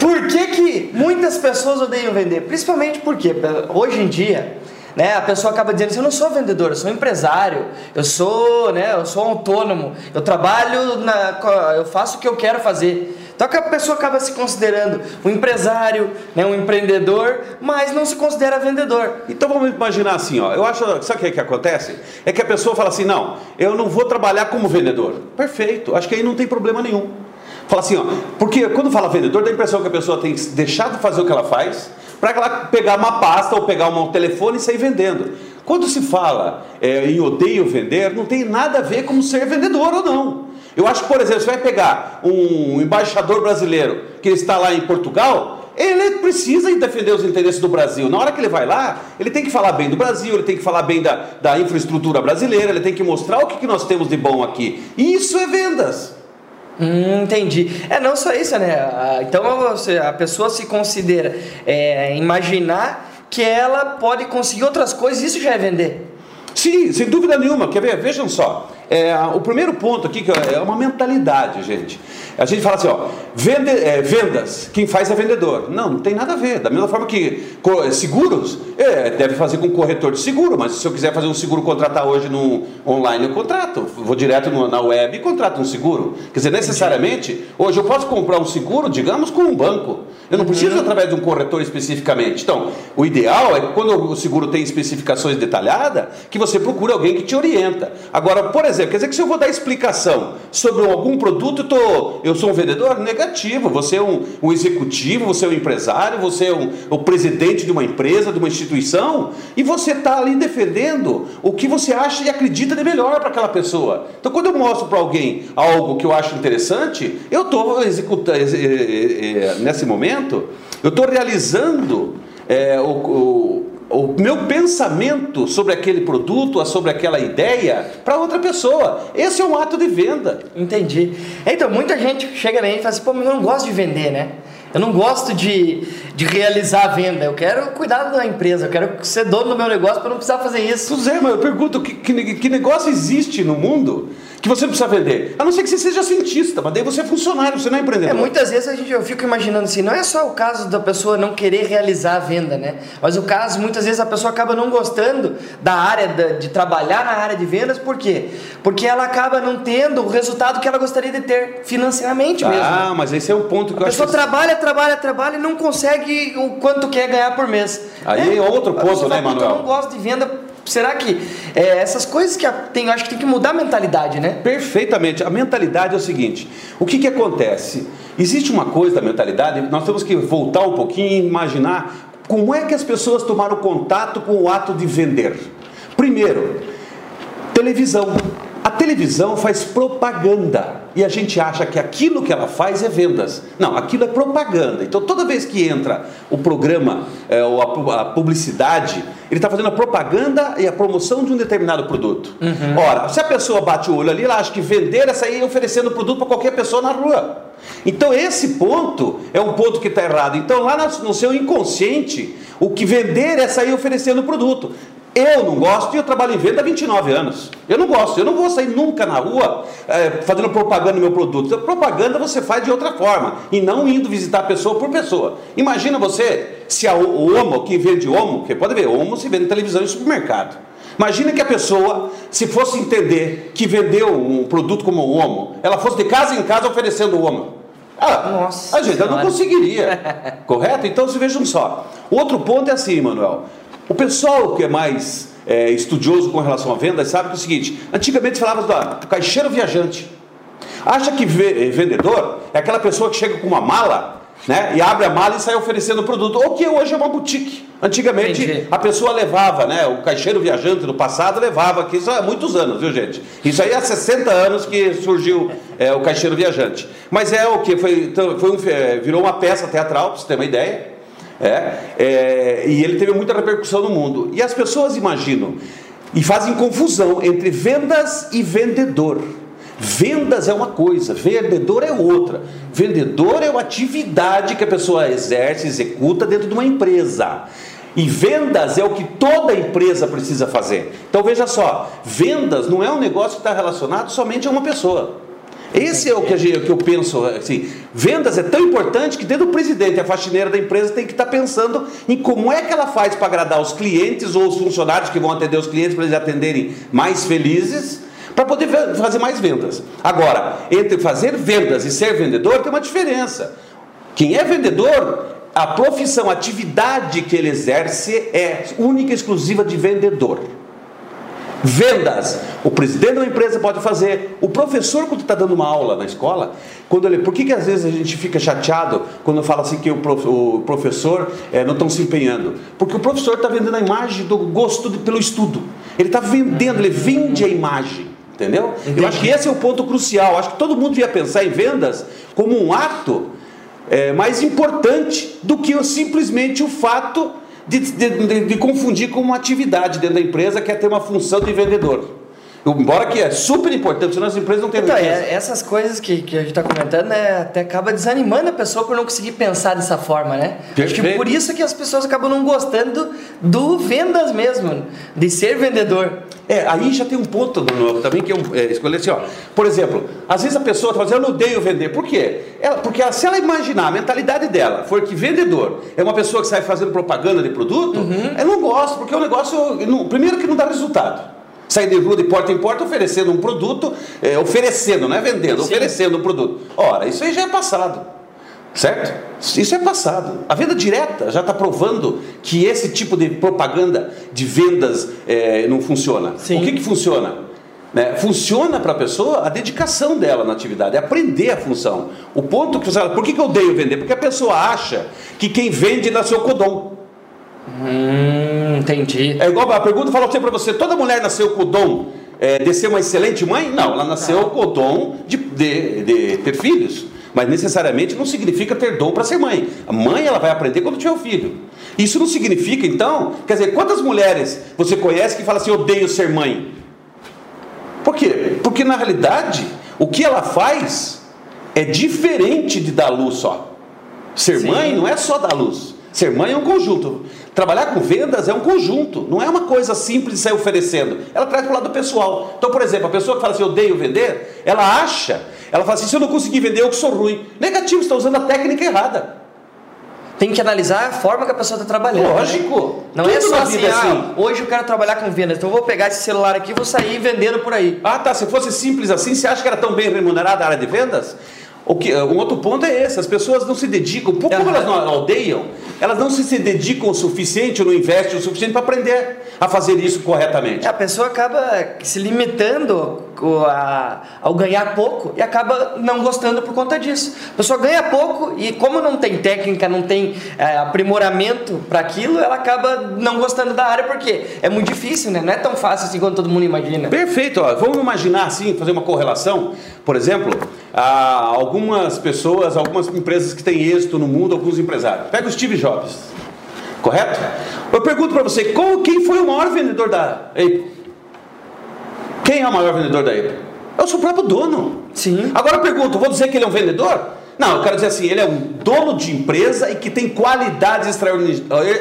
Por que, que muitas pessoas odeiam vender? Principalmente porque hoje em dia né? A pessoa acaba dizendo assim, eu não sou vendedor, eu sou empresário, eu sou, né, eu sou autônomo, eu trabalho, na, eu faço o que eu quero fazer. Então a pessoa acaba se considerando um empresário, né, um empreendedor, mas não se considera vendedor. Então vamos imaginar assim, ó. Eu acho, sabe o que, é que acontece? É que a pessoa fala assim, não, eu não vou trabalhar como vendedor. Perfeito, acho que aí não tem problema nenhum. Fala assim, ó, porque quando fala vendedor, dá a impressão que a pessoa tem que deixar de fazer o que ela faz para ela pegar uma pasta ou pegar um telefone e sair vendendo. Quando se fala é, em odeio vender, não tem nada a ver com ser vendedor ou não. Eu acho que, por exemplo, você vai pegar um embaixador brasileiro que está lá em Portugal, ele precisa defender os interesses do Brasil. Na hora que ele vai lá, ele tem que falar bem do Brasil, ele tem que falar bem da, da infraestrutura brasileira, ele tem que mostrar o que, que nós temos de bom aqui. Isso é vendas. Hum, entendi. É não só isso, né? Então você, a pessoa se considera é, imaginar que ela pode conseguir outras coisas, isso já é vender. Sim, sem dúvida nenhuma. Quer ver? Vejam só. É, o primeiro ponto aqui é uma mentalidade, gente. A gente fala assim, ó, vende, é, vendas, quem faz é vendedor. Não, não tem nada a ver. Da mesma forma que seguros, é, deve fazer com corretor de seguro, mas se eu quiser fazer um seguro, contratar hoje no online, eu contrato. Vou direto no, na web e contrato um seguro. Quer dizer, necessariamente, hoje eu posso comprar um seguro, digamos, com um banco. Eu não preciso uhum. através de um corretor especificamente. Então, o ideal é que quando o seguro tem especificações detalhadas, que você procure alguém que te orienta. Agora, por exemplo, quer dizer que se eu vou dar explicação sobre algum produto, eu, tô, eu sou um vendedor? Negativo. Você é um, um executivo, você é um empresário, você é um, o presidente de uma empresa, de uma instituição, e você está ali defendendo o que você acha e acredita de melhor para aquela pessoa. Então, quando eu mostro para alguém algo que eu acho interessante, eu estou executando nesse momento momento, eu estou realizando é, o, o, o, meu pensamento sobre aquele produto, sobre aquela ideia, para outra pessoa. Esse é um ato de venda. Entendi. Então, muita gente chega na gente e fala assim, pô, mas eu não gosto de vender, né? Eu não gosto de, de realizar a venda, eu quero cuidar da empresa, eu quero ser dono do meu negócio para não precisar fazer isso. Pois é, mas eu pergunto, que, que, que negócio existe no mundo que você precisa vender. A não ser que você seja cientista, mas daí você é funcionário, você não é empreendedor. É, muitas vezes a gente, eu fico imaginando assim, não é só o caso da pessoa não querer realizar a venda, né? Mas o caso, muitas vezes a pessoa acaba não gostando da área de, de trabalhar na área de vendas, por quê? Porque ela acaba não tendo o resultado que ela gostaria de ter financeiramente ah, mesmo. Ah, mas esse é o ponto que a eu acho. A pessoa trabalha, trabalha, trabalha e não consegue o quanto quer ganhar por mês. Aí é, é outro ponto, né, Manuel? Eu não gosto de venda será que é, essas coisas que tem, acho que tem que mudar a mentalidade, né? Perfeitamente. A mentalidade é o seguinte: o que, que acontece? Existe uma coisa da mentalidade, nós temos que voltar um pouquinho e imaginar como é que as pessoas tomaram contato com o ato de vender. Primeiro, televisão. A televisão faz propaganda e a gente acha que aquilo que ela faz é vendas. Não, aquilo é propaganda. Então toda vez que entra o programa é, ou a, a publicidade, ele está fazendo a propaganda e a promoção de um determinado produto. Uhum. Ora, se a pessoa bate o olho ali, ela acha que vender é sair oferecendo produto para qualquer pessoa na rua. Então esse ponto é um ponto que está errado. Então lá no seu inconsciente, o que vender é sair oferecendo produto. Eu não gosto e eu trabalho em venda há 29 anos. Eu não gosto, eu não vou sair nunca na rua é, fazendo propaganda no meu produto. A propaganda você faz de outra forma e não indo visitar pessoa por pessoa. Imagina você, se a, o Omo, quem vende Omo, porque pode ver, Omo se vende em televisão e supermercado. Imagina que a pessoa, se fosse entender que vendeu um produto como o Omo, ela fosse de casa em casa oferecendo o Omo. Ah, Nossa a gente não conseguiria, correto? Então, se vejam só. Outro ponto é assim, Manuel. O pessoal que é mais é, estudioso com relação à venda sabe que é o seguinte: antigamente falava do caixeiro viajante. Acha que eh, vendedor é aquela pessoa que chega com uma mala né, e abre a mala e sai oferecendo o produto, ou que hoje é uma boutique. Antigamente Entendi. a pessoa levava, né, o caixeiro viajante no passado levava, que isso há muitos anos, viu gente? Isso aí há 60 anos que surgiu é, o caixeiro viajante. Mas é o que? Foi, então, foi um, eh, virou uma peça teatral, para você ter uma ideia. É, é, e ele teve muita repercussão no mundo. E as pessoas imaginam e fazem confusão entre vendas e vendedor. Vendas é uma coisa, vendedor é outra. Vendedor é uma atividade que a pessoa exerce, executa dentro de uma empresa. E vendas é o que toda empresa precisa fazer. Então veja só, vendas não é um negócio que está relacionado somente a uma pessoa. Esse é o que, a gente, que eu penso. Assim, vendas é tão importante que dentro do presidente, a faxineira da empresa tem que estar pensando em como é que ela faz para agradar os clientes ou os funcionários que vão atender os clientes para eles atenderem mais felizes para poder fazer mais vendas. Agora, entre fazer vendas e ser vendedor tem uma diferença. Quem é vendedor, a profissão, a atividade que ele exerce é única e exclusiva de vendedor. Vendas. O presidente de uma empresa pode fazer. O professor, quando está dando uma aula na escola, quando ele. Por que, que às vezes a gente fica chateado quando fala assim que o, prof, o professor é, não estão se empenhando? Porque o professor está vendendo a imagem do gosto de, pelo estudo. Ele está vendendo, ele vende a imagem. Entendeu? Entendi. Eu acho que esse é o ponto crucial. Acho que todo mundo devia pensar em vendas como um ato é, mais importante do que simplesmente o fato de, de, de, de, confundir com uma atividade dentro da empresa que é ter uma função de vendedor. Embora que é super importante, senão as empresas não têm então, é, essas coisas que, que a gente está comentando, né, até acaba desanimando a pessoa por não conseguir pensar dessa forma, né? Perfeito. Acho que por isso que as pessoas acabam não gostando do vendas mesmo, de ser vendedor. É, aí já tem um ponto no, também que eu é, escolhi assim, ó. Por exemplo, às vezes a pessoa está dizendo, eu não odeio vender. Por quê? Ela, porque ela, se ela imaginar a mentalidade dela for que vendedor é uma pessoa que sai fazendo propaganda de produto, uhum. eu não gosto, porque o negócio, primeiro que não dá resultado. Sair de rua de porta em porta oferecendo um produto, é, oferecendo, não é vendendo, Sim. oferecendo um produto. Ora, isso aí já é passado. Certo? Isso é passado. A venda direta já está provando que esse tipo de propaganda de vendas é, não funciona. Sim. O que, que funciona? Né? Funciona para a pessoa a dedicação dela na atividade, aprender a função. O ponto que você fala, por que, que eu odeio vender? Porque a pessoa acha que quem vende nasceu codom. Hum, entendi. É igual a pergunta falou assim para você: toda mulher nasceu com o dom é, de ser uma excelente mãe? Não, ela nasceu com o dom de, de, de ter filhos. Mas necessariamente não significa ter dom para ser mãe. A mãe ela vai aprender quando tiver o filho. Isso não significa, então, quer dizer, quantas mulheres você conhece que falam assim, odeio ser mãe? Por quê? Porque na realidade, o que ela faz é diferente de dar luz só. Ser Sim. mãe não é só dar luz. Ser mãe é um conjunto. Trabalhar com vendas é um conjunto, não é uma coisa simples de sair oferecendo. Ela traz para o lado pessoal. Então, por exemplo, a pessoa que fala assim, eu odeio vender, ela acha, ela fala assim, se eu não conseguir vender, eu que sou ruim. Negativo, está usando a técnica errada. Tem que analisar a forma que a pessoa está trabalhando. Né? Lógico. Né? Não é só assim, assim. Ah, hoje eu quero trabalhar com vendas, então eu vou pegar esse celular aqui e vou sair vendendo por aí. Ah, tá. Se fosse simples assim, você acha que era tão bem remunerada a área de vendas? O que, um outro ponto é esse, as pessoas não se dedicam, como elas não odeiam, elas não se, dedicam o suficiente ou não investem o suficiente para aprender a fazer isso corretamente. A pessoa acaba se limitando a, ao ganhar pouco e acaba não gostando por conta disso. A pessoa ganha pouco e como não tem técnica, não tem é, aprimoramento para aquilo, ela acaba não gostando da área porque é muito difícil, né? Não é tão fácil assim quanto todo mundo imagina. Perfeito. Ó. Vamos imaginar assim, fazer uma correlação. Por exemplo, algumas pessoas, algumas empresas que têm êxito no mundo, alguns empresários. Pega o Steve Jobs, correto? Eu pergunto para você, qual, quem foi o maior vendedor da Apple? Quem é o maior vendedor da Apple? É o seu próprio dono. Sim. Agora eu pergunto, vou dizer que ele é um vendedor? Não, eu quero dizer assim, ele é um dono de empresa e que tem qualidades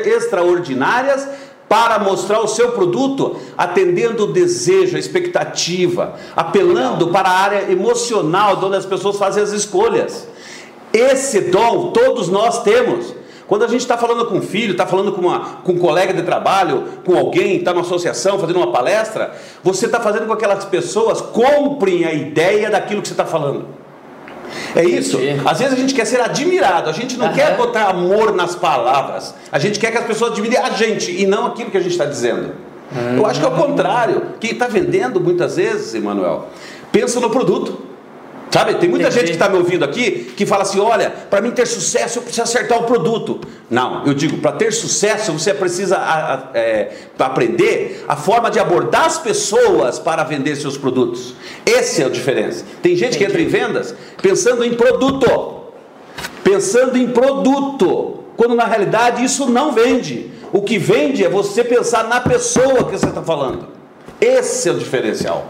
extraordinárias para mostrar o seu produto, atendendo o desejo, a expectativa, apelando para a área emocional, onde as pessoas fazem as escolhas. Esse dom todos nós temos. Quando a gente está falando com um filho, está falando com, uma, com um colega de trabalho, com alguém, está numa associação, fazendo uma palestra, você está fazendo com que aquelas pessoas comprem a ideia daquilo que você está falando. É isso. Às vezes a gente quer ser admirado, a gente não uhum. quer botar amor nas palavras, a gente quer que as pessoas admirem a gente e não aquilo que a gente está dizendo. Uhum. Eu acho que é o contrário. Quem está vendendo muitas vezes, Emanuel, pensa no produto. Sabe, tem muita Entendi. gente que está me ouvindo aqui que fala assim: olha, para mim ter sucesso eu preciso acertar o produto. Não, eu digo, para ter sucesso você precisa é, aprender a forma de abordar as pessoas para vender seus produtos. Essa é a diferença. Tem gente Entendi. que entra em vendas pensando em produto, pensando em produto, quando na realidade isso não vende. O que vende é você pensar na pessoa que você está falando. Esse é o diferencial.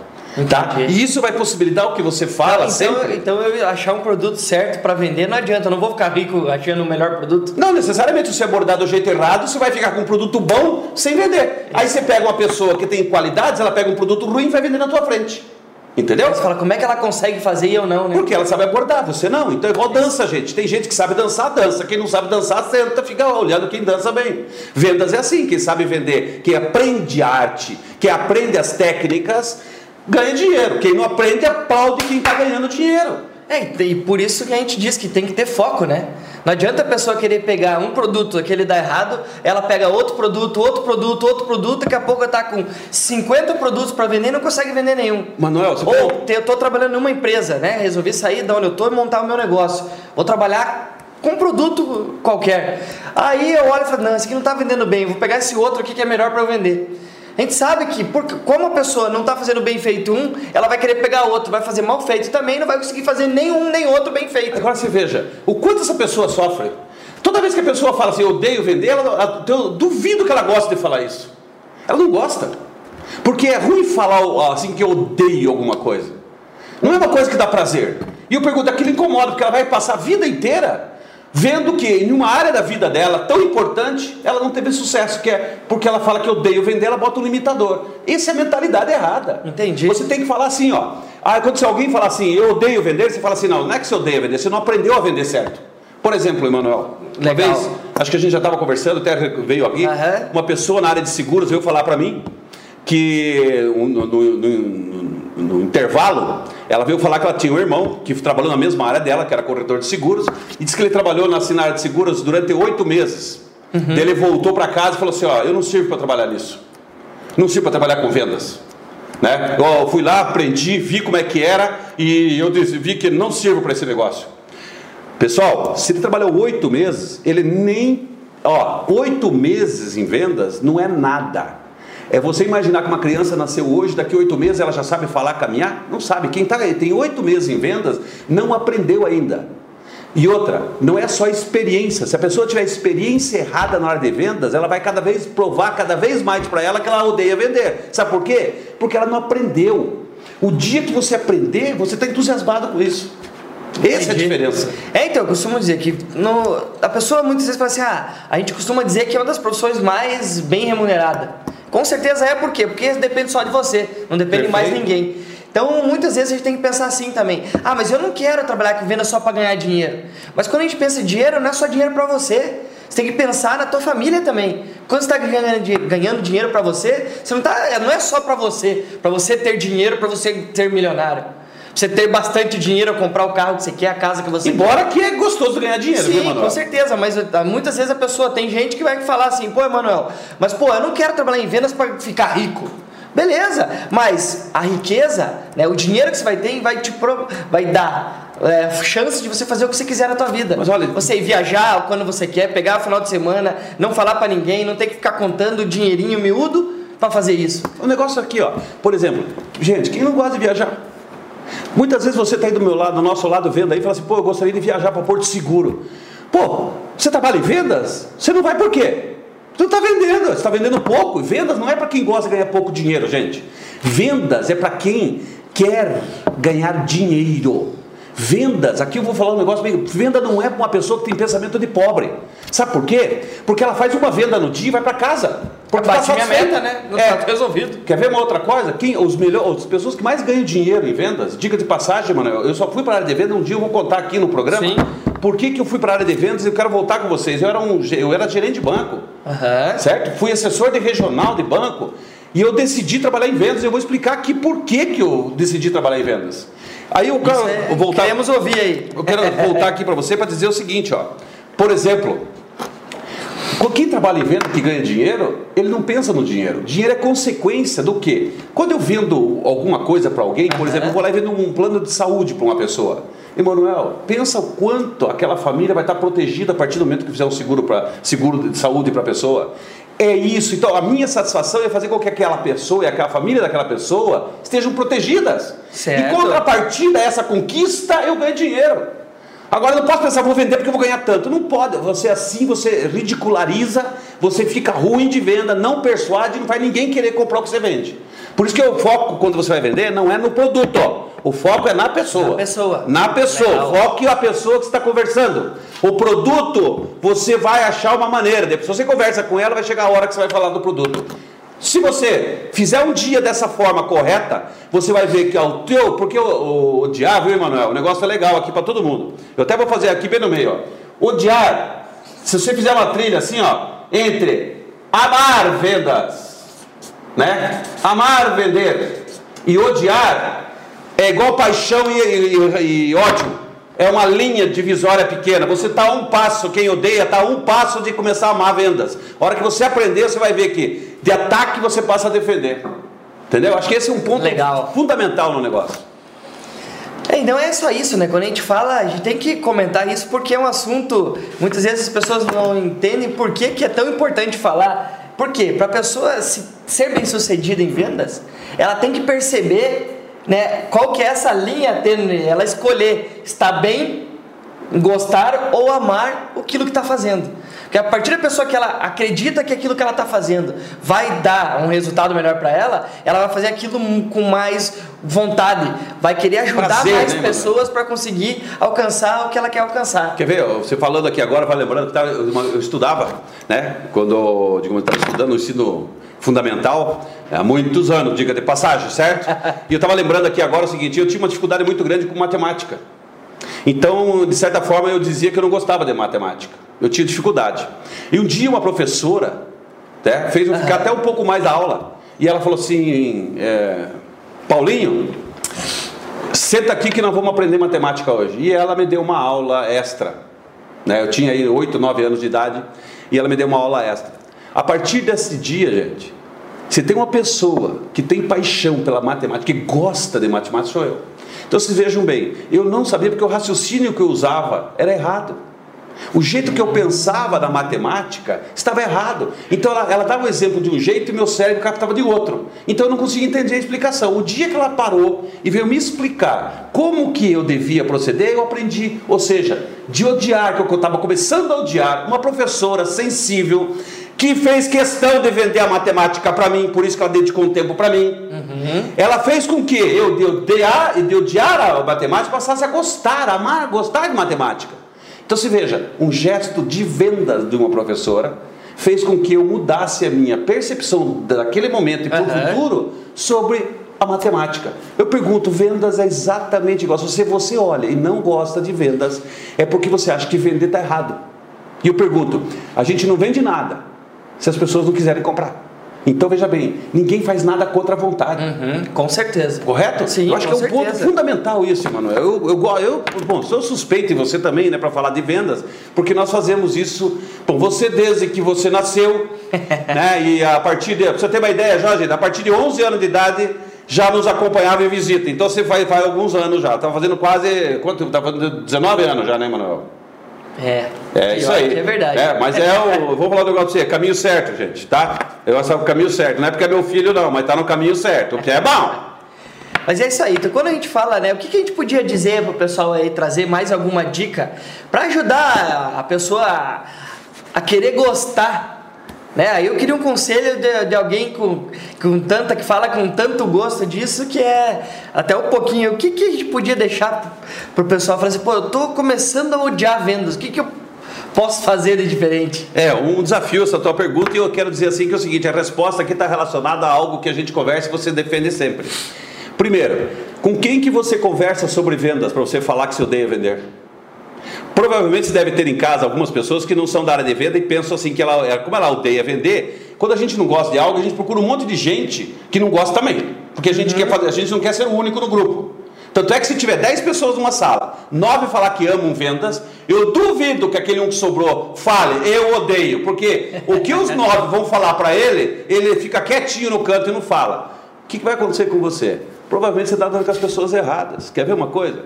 Tá? E isso vai possibilitar o que você fala então, sempre. Então eu achar um produto certo para vender não adianta, eu não vou ficar rico achando o melhor produto. Não necessariamente se abordar do jeito errado, você vai ficar com um produto bom sem vender. Aí você pega uma pessoa que tem qualidades, ela pega um produto ruim e vai vender na tua frente. Entendeu? Você fala, como é que ela consegue fazer e eu não, né? Porque ela sabe abordar, você não. Então é igual dança, gente. Tem gente que sabe dançar, dança. Quem não sabe dançar, senta, fica olhando quem dança bem. Vendas é assim, quem sabe vender, quem aprende arte, quem aprende as técnicas, ganha dinheiro. Quem não aprende, aplaude quem está ganhando dinheiro. É, e por isso que a gente diz que tem que ter foco, né? Não adianta a pessoa querer pegar um produto que ele dá errado, ela pega outro produto, outro produto, outro produto, daqui a pouco está com 50 produtos para vender e não consegue vender nenhum. Manuel, você Ou eu estou trabalhando numa empresa, né? Resolvi sair da onde eu estou e montar o meu negócio. Vou trabalhar com um produto qualquer. Aí eu olho e falo, não, esse aqui não está vendendo bem, vou pegar esse outro aqui que é melhor para eu vender. A gente sabe que, porque, como a pessoa não está fazendo bem feito um, ela vai querer pegar outro, vai fazer mal feito também, não vai conseguir fazer nenhum nem outro bem feito. Agora você veja, o quanto essa pessoa sofre. Toda vez que a pessoa fala assim, eu odeio vender, ela, eu duvido que ela goste de falar isso. Ela não gosta. Porque é ruim falar assim que eu odeio alguma coisa. Não é uma coisa que dá prazer. E eu pergunto, aquilo incomoda, porque ela vai passar a vida inteira vendo que em uma área da vida dela tão importante, ela não teve sucesso, que é porque ela fala que odeio vender, ela bota um limitador. Essa é a mentalidade errada. Entendi. Você tem que falar assim, ó. Ah, quando se alguém fala assim, eu odeio vender, você fala assim, não, não é que você odeia vender, você não aprendeu a vender certo. Por exemplo, Emanuel, uma Legal. vez, acho que a gente já estava conversando, até veio aqui, Aham. uma pessoa na área de seguros veio falar para mim que no, no- no- no intervalo, ela veio falar que ela tinha um irmão que trabalhou na mesma área dela, que era corretor de seguros, e disse que ele trabalhou na, área de seguros durante oito meses. Daí Ele voltou para casa e falou assim: Ó, eu não sirvo para trabalhar nisso, não sirvo para trabalhar com vendas. Né? Eu fui lá, aprendi, vi como é que era e eu disse- vi que não sirvo para esse negócio. Pessoal, se ele trabalhou oito meses, ele nem. Ó, oito meses em vendas não é nada. É você imaginar que uma criança nasceu hoje, daqui a oito meses ela já sabe falar, caminhar? Não sabe. Quem tá, tem oito meses em vendas não aprendeu ainda. E outra, não é só experiência. Se a pessoa tiver experiência errada na hora de vendas, ela vai cada vez provar cada vez mais para ela que ela odeia vender. Sabe por quê? Porque ela não aprendeu. O dia que você aprender, você está entusiasmado com isso. Essa é a diferença. É, então, eu costumo dizer que no, a pessoa muitas vezes fala assim, ah, a gente costuma dizer que é uma das profissões mais bem remunerada. Com certeza é por quê? Porque depende só de você, não depende de mais Perfeito. ninguém. Então, muitas vezes a gente tem que pensar assim também. Ah, mas eu não quero trabalhar com venda só para ganhar dinheiro. Mas quando a gente pensa em dinheiro, não é só dinheiro para você. Você tem que pensar na tua família também. Quando você está ganhando, ganhando dinheiro para você, você não, tá, não é só para você, para você ter dinheiro, para você ser milionário. Você ter bastante dinheiro, comprar o carro que você quer, a casa que você quer. Embora que é gostoso ganhar dinheiro, viu, Sim, Manuel? com certeza, mas ah, muitas vezes a pessoa tem gente que vai falar assim, pô, Emanuel, mas pô, eu não quero trabalhar em vendas para ficar rico. Beleza, mas a riqueza, né, o dinheiro que você vai ter vai te pro- vai dar é, chance de você fazer o que você quiser na tua vida. Mas olha- você ir viajar quando você quer, pegar o final de semana, não falar para ninguém, não ter que ficar contando dinheirinho miúdo para fazer isso. O negócio aqui, ó. Por exemplo, gente, quem não gosta de viajar? Muitas vezes você está aí do meu lado, do nosso lado, vendo aí, fala assim, pô, eu gostaria de viajar para Porto Seguro. Pô, você trabalha em vendas? Você não vai por quê? Você está vendendo, você está vendendo pouco. Vendas não é para quem gosta de ganhar pouco dinheiro, gente. Vendas é para quem quer ganhar dinheiro. Vendas, aqui eu vou falar um negócio meio. Venda não é para uma pessoa que tem pensamento de pobre. Sabe por quê? Porque ela faz uma venda no dia e vai para casa. Porque Bate tá minha meta, né? Não É. tá resolvido. Quer ver uma outra coisa? Quem, os melhores, as pessoas que mais ganham dinheiro em vendas, dica de passagem, Manuel, eu só fui para a área de vendas, um dia eu vou contar aqui no programa. Sim. Por que, que eu fui para a área de vendas e eu quero voltar com vocês? Eu era, um, eu era gerente de banco, Aham. certo? Fui assessor de regional de banco e eu decidi trabalhar em vendas. Eu vou explicar aqui por que, que eu decidi trabalhar em vendas. Aí eu quero é- voltar. Queremos ouvir aí. Eu quero voltar aqui para você para dizer o seguinte, ó. Por exemplo, quem trabalha em venda que ganha dinheiro, ele não pensa no dinheiro. Dinheiro é consequência do quê? Quando eu vendo alguma coisa para alguém, por exemplo, eu vou lá e vendo um plano de saúde para uma pessoa. Emanuel, pensa o quanto aquela família vai estar protegida a partir do momento que fizer um seguro, pra, seguro de saúde para a pessoa. É isso. Então, a minha satisfação é fazer com que aquela pessoa e aquela família daquela pessoa estejam protegidas. Certo. Em contrapartida a essa conquista, eu ganho dinheiro. Agora eu não posso pensar, vou vender porque eu vou ganhar tanto. Não pode. Você assim, você ridiculariza, você fica ruim de venda, não persuade, não faz ninguém querer comprar o que você vende. Por isso que o foco, quando você vai vender, não é no produto. ó. O foco é na pessoa. Na pessoa. Na pessoa. Legal. É a pessoa que você está conversando. O produto, você vai achar uma maneira. Depois, você conversa com ela, vai chegar a hora que você vai falar do produto. Se você fizer um dia dessa forma correta, você vai ver que ao teu, porque o, o, odiar, viu, Emanuel? O negócio é legal aqui para todo mundo. Eu até vou fazer aqui bem no meio, ó. Odiar, se você fizer uma trilha assim, ó, entre amar vendas, né? Amar vender e odiar é igual paixão e, e, e ódio. É uma linha divisória pequena. Você está a um passo, quem odeia está a um passo de começar a amar vendas. A hora que você aprender, você vai ver que de ataque você passa a defender. Entendeu? Acho que esse é um ponto Legal. fundamental no negócio. É, não é só isso, né? Quando a gente fala, a gente tem que comentar isso porque é um assunto. Muitas vezes as pessoas não entendem por que, que é tão importante falar. Por quê? Para a pessoa se, ser bem sucedida em vendas, ela tem que perceber né, qual que é essa linha tênue, ela escolher estar bem, gostar ou amar aquilo que está fazendo. Porque a partir da pessoa que ela acredita que aquilo que ela está fazendo vai dar um resultado melhor para ela, ela vai fazer aquilo com mais vontade, vai querer ajudar Prazer, mais né, pessoas para conseguir alcançar o que ela quer alcançar. Quer ver? Você falando aqui agora, vai lembrando que tava- eu estudava, né? Quando digamos, eu estava estudando o ensino fundamental, há muitos anos, diga de passagem, certo? E eu estava lembrando aqui agora o seguinte: eu tinha uma dificuldade muito grande com matemática. Então, de certa forma, eu dizia que eu não gostava de matemática. Eu tinha dificuldade. E um dia uma professora né, fez eu ficar até um pouco mais da aula. E ela falou assim: é, Paulinho, senta aqui que nós vamos aprender matemática hoje. E ela me deu uma aula extra. Né? Eu tinha aí 8, 9 anos de idade e ela me deu uma aula extra. A partir desse dia, gente, se tem uma pessoa que tem paixão pela matemática, que gosta de matemática, sou eu. Então vocês vejam bem, eu não sabia porque o raciocínio que eu usava era errado. O jeito que eu pensava na matemática estava errado. Então ela, ela dava um exemplo de um jeito e meu cérebro captava de outro. Então eu não conseguia entender a explicação. O dia que ela parou e veio me explicar como que eu devia proceder, eu aprendi. Ou seja, de odiar, que eu estava começando a odiar, uma professora sensível que fez questão de vender a matemática para mim, por isso que ela dedicou um tempo para mim. Ela fez com que eu, de odiar, de odiar a matemática, passasse a gostar, a amar, gostar de matemática. Então se veja, um gesto de vendas de uma professora fez com que eu mudasse a minha percepção daquele momento e para o Aham. futuro sobre a matemática. Eu pergunto, vendas é exatamente igual. Se você olha e não gosta de vendas, é porque você acha que vender está errado. E eu pergunto, a gente não vende nada se as pessoas não quiserem comprar. Então veja bem, ninguém faz nada contra a vontade. Uhum, com certeza. Correto? Sim, eu acho que é um ponto certeza. fundamental isso, Emanuel. Eu, eu, eu, bom, sou suspeito e você também, né, para falar de vendas, porque nós fazemos isso. Bom, você desde que você nasceu, né, e a partir de, pra você ter uma ideia, Jorge, a partir de 11 anos de idade já nos acompanhava em visita. Então você faz, faz alguns anos já. Estava fazendo quase, quanto? Estava fazendo 19 anos já, né, Emanuel? É. É isso aí. É verdade. É, mas é o. Vou falar um negócio pra você, caminho certo, gente, tá? Eu acho que é o caminho certo. Não é porque é meu filho, não, mas tá no caminho certo, o que é bom. Mas é isso aí. Então, quando a gente fala, né, o que, que a gente podia dizer para o pessoal aí, trazer mais alguma dica para ajudar a pessoa a, a querer gostar? Né? Aí eu queria um conselho de, de alguém com, com tanta que fala com tanto gosto disso que é até um pouquinho. O que, que a gente podia deixar para o pessoal falar assim, pô, eu tô começando a odiar vendas. O que, que eu posso fazer de diferente? É, um desafio essa tua pergunta e eu quero dizer assim que é o seguinte, a resposta aqui está relacionada a algo que a gente conversa e você defende sempre. Primeiro, com quem que você conversa sobre vendas para você falar que se odeia vender? Provavelmente você deve ter em casa algumas pessoas que não são da área de venda e pensam assim que ela, é, como ela odeia vender, quando a gente não gosta de algo, a gente procura um monte de gente que não gosta também. Porque a gente quer fazer, a gente não quer ser o único no grupo. Tanto é que se tiver 10 pessoas numa sala, 9 falar que amam vendas, eu duvido que aquele um que sobrou fale, eu odeio, porque o que os 9 vão falar para ele, ele fica quietinho no canto e não fala. O que vai acontecer com você? Provavelmente você está dando com as pessoas erradas. Quer ver uma coisa?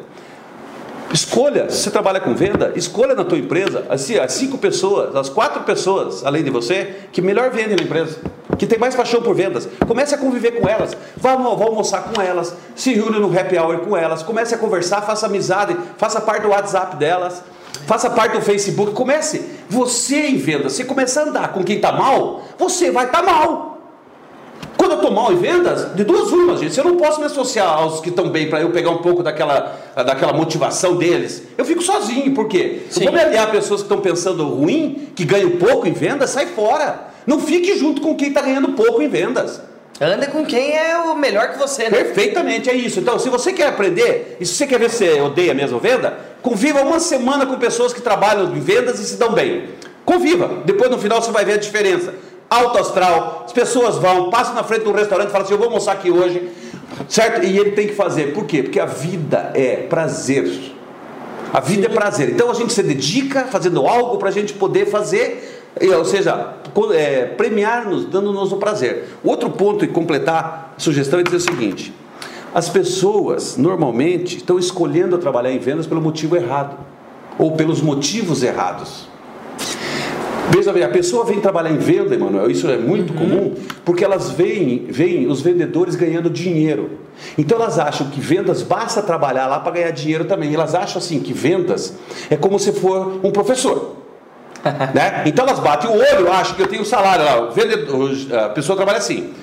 Escolha, se você trabalha com venda, escolha na tua empresa assim, as cinco pessoas, as quatro pessoas, além de você, que melhor vendem na empresa, que tem mais paixão por vendas. Comece a conviver com elas, vá, vá almoçar com elas, se reúne no happy hour com elas, comece a conversar, faça amizade, faça parte do WhatsApp delas, faça parte do Facebook, comece. Você em vendas, se começar a andar com quem está mal, você vai estar mal. Quando eu estou mal em vendas, de duas formas, gente. Se eu não posso me associar aos que estão bem para eu pegar um pouco daquela, daquela motivação deles, eu fico sozinho. Por quê? Sim. Eu vou me aliar a pessoas que estão pensando ruim, que ganham pouco em vendas, sai fora. Não fique junto com quem está ganhando pouco em vendas. Anda com quem é o melhor que você, né? Perfeitamente, é isso. Então, se você quer aprender, e se você quer ver se você odeia mesmo venda, conviva uma semana com pessoas que trabalham em vendas e se dão bem. Conviva. Depois, no final, você vai ver a diferença. Alto astral, as pessoas vão, passam na frente um restaurante e falam assim: Eu vou almoçar aqui hoje, certo? E ele tem que fazer. Por quê? Porque a vida é prazer. A vida é prazer. Então a gente se dedica fazendo algo para a gente poder fazer ou seja, é, premiar-nos, dando-nos o prazer. Outro ponto e completar a sugestão é dizer o seguinte: as pessoas normalmente estão escolhendo trabalhar em vendas pelo motivo errado ou pelos motivos errados. Veja bem, a pessoa vem trabalhar em venda, Emanuel, isso é muito uhum. comum, porque elas veem, veem os vendedores ganhando dinheiro. Então elas acham que vendas basta trabalhar lá para ganhar dinheiro também. Elas acham assim que vendas é como se for um professor. né? Então elas batem o olho, acham que eu tenho salário lá. Vendedor, a pessoa trabalha assim.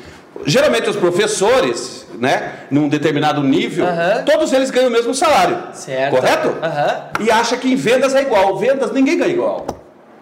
Geralmente os professores, né, num determinado nível, uhum. todos eles ganham o mesmo salário. Certo. Correto? Uhum. E acha que em vendas é igual. Vendas ninguém ganha igual.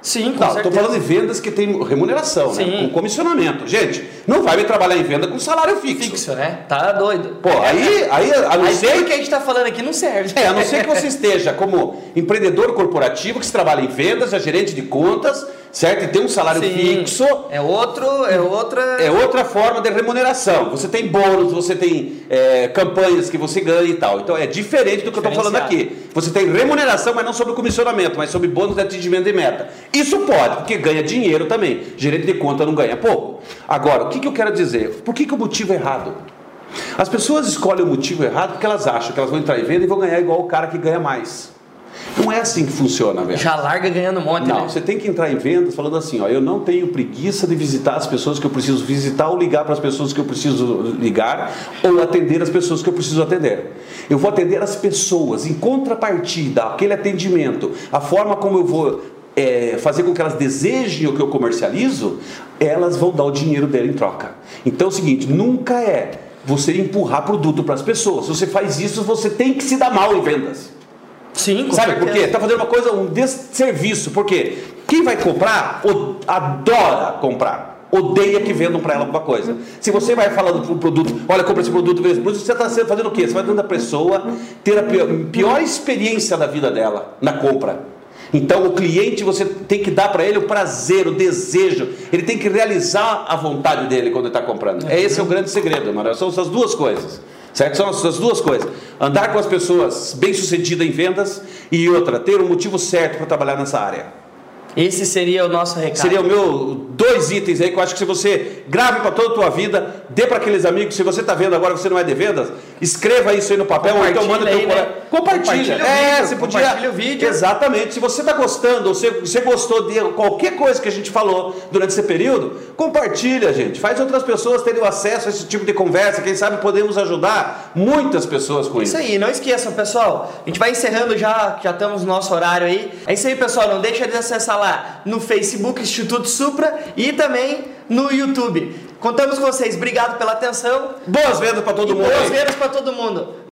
Sim, com estou falando de vendas que tem remuneração, né? com comissionamento. Gente, não vai me trabalhar em venda com salário fixo. Fixo, né? Tá doido. Pô, aí, aí a não aí ser que a gente está falando aqui não serve. É, a não ser que você esteja como empreendedor corporativo que se trabalha em vendas, é gerente de contas, certo? E tem um salário Sim. fixo. É outro, é outra. É outra forma de remuneração. Você tem bônus, você tem é, campanhas que você ganha e tal. Então é diferente do que eu estou falando aqui. Você tem remuneração, mas não sobre comissionamento, mas sobre bônus de atingimento de meta. Isso pode, porque ganha dinheiro também. Gerente de conta não ganha pouco. Agora, o que, que eu quero dizer? Por que, que o motivo é errado? As pessoas escolhem o motivo errado porque elas acham que elas vão entrar em venda e vão ganhar igual o cara que ganha mais. Não é assim que funciona, velho. Já larga ganhando um monte, Não, né? você tem que entrar em vendas falando assim, ó, eu não tenho preguiça de visitar as pessoas que eu preciso visitar ou ligar para as pessoas que eu preciso ligar ou atender as pessoas que eu preciso atender. Eu vou atender as pessoas em contrapartida, aquele atendimento, a forma como eu vou é, fazer com que elas desejem o que eu comercializo, elas vão dar o dinheiro dela em troca. Então é o seguinte, nunca é você empurrar produto para as pessoas. Se você faz isso, você tem que se dar mal em vendas. Sim, com Sabe certeza. por quê? Está fazendo uma coisa, um desserviço. Por quê? Quem vai comprar, adora comprar. Odeia que vendam para ela alguma coisa. Se você vai falando para um produto, olha, compra esse produto, esse produto, você está fazendo o quê? Você vai dando a pessoa ter a pior, pior experiência da vida dela na compra. Então o cliente você tem que dar para ele o prazer, o desejo. Ele tem que realizar a vontade dele quando está comprando. É esse é o grande segredo, Manuel. São essas duas coisas. Certo? São essas duas coisas. Andar com as pessoas bem sucedidas em vendas e outra, ter o um motivo certo para trabalhar nessa área. Esse seria o nosso recado. Seria o meu dois itens aí que eu acho que se você grave para toda a tua vida, dê para aqueles amigos, se você está vendo agora você não é de vendas, escreva isso aí no papel, ou então manda aí, teu né? compartilha. compartilha. É, vídeo, você podia compartilha o vídeo. Exatamente. Se você está gostando, ou se você gostou de qualquer coisa que a gente falou durante esse período, compartilha, gente. Faz outras pessoas terem acesso a esse tipo de conversa, quem sabe podemos ajudar muitas pessoas com isso. Isso aí, não esqueçam, pessoal. A gente vai encerrando já, já estamos no nosso horário aí. É isso aí, pessoal, não deixa de acessar lá lá no Facebook Instituto Supra e também no YouTube. Contamos com vocês. Obrigado pela atenção. Boas vendas para todo mundo. Boas vendas para todo mundo.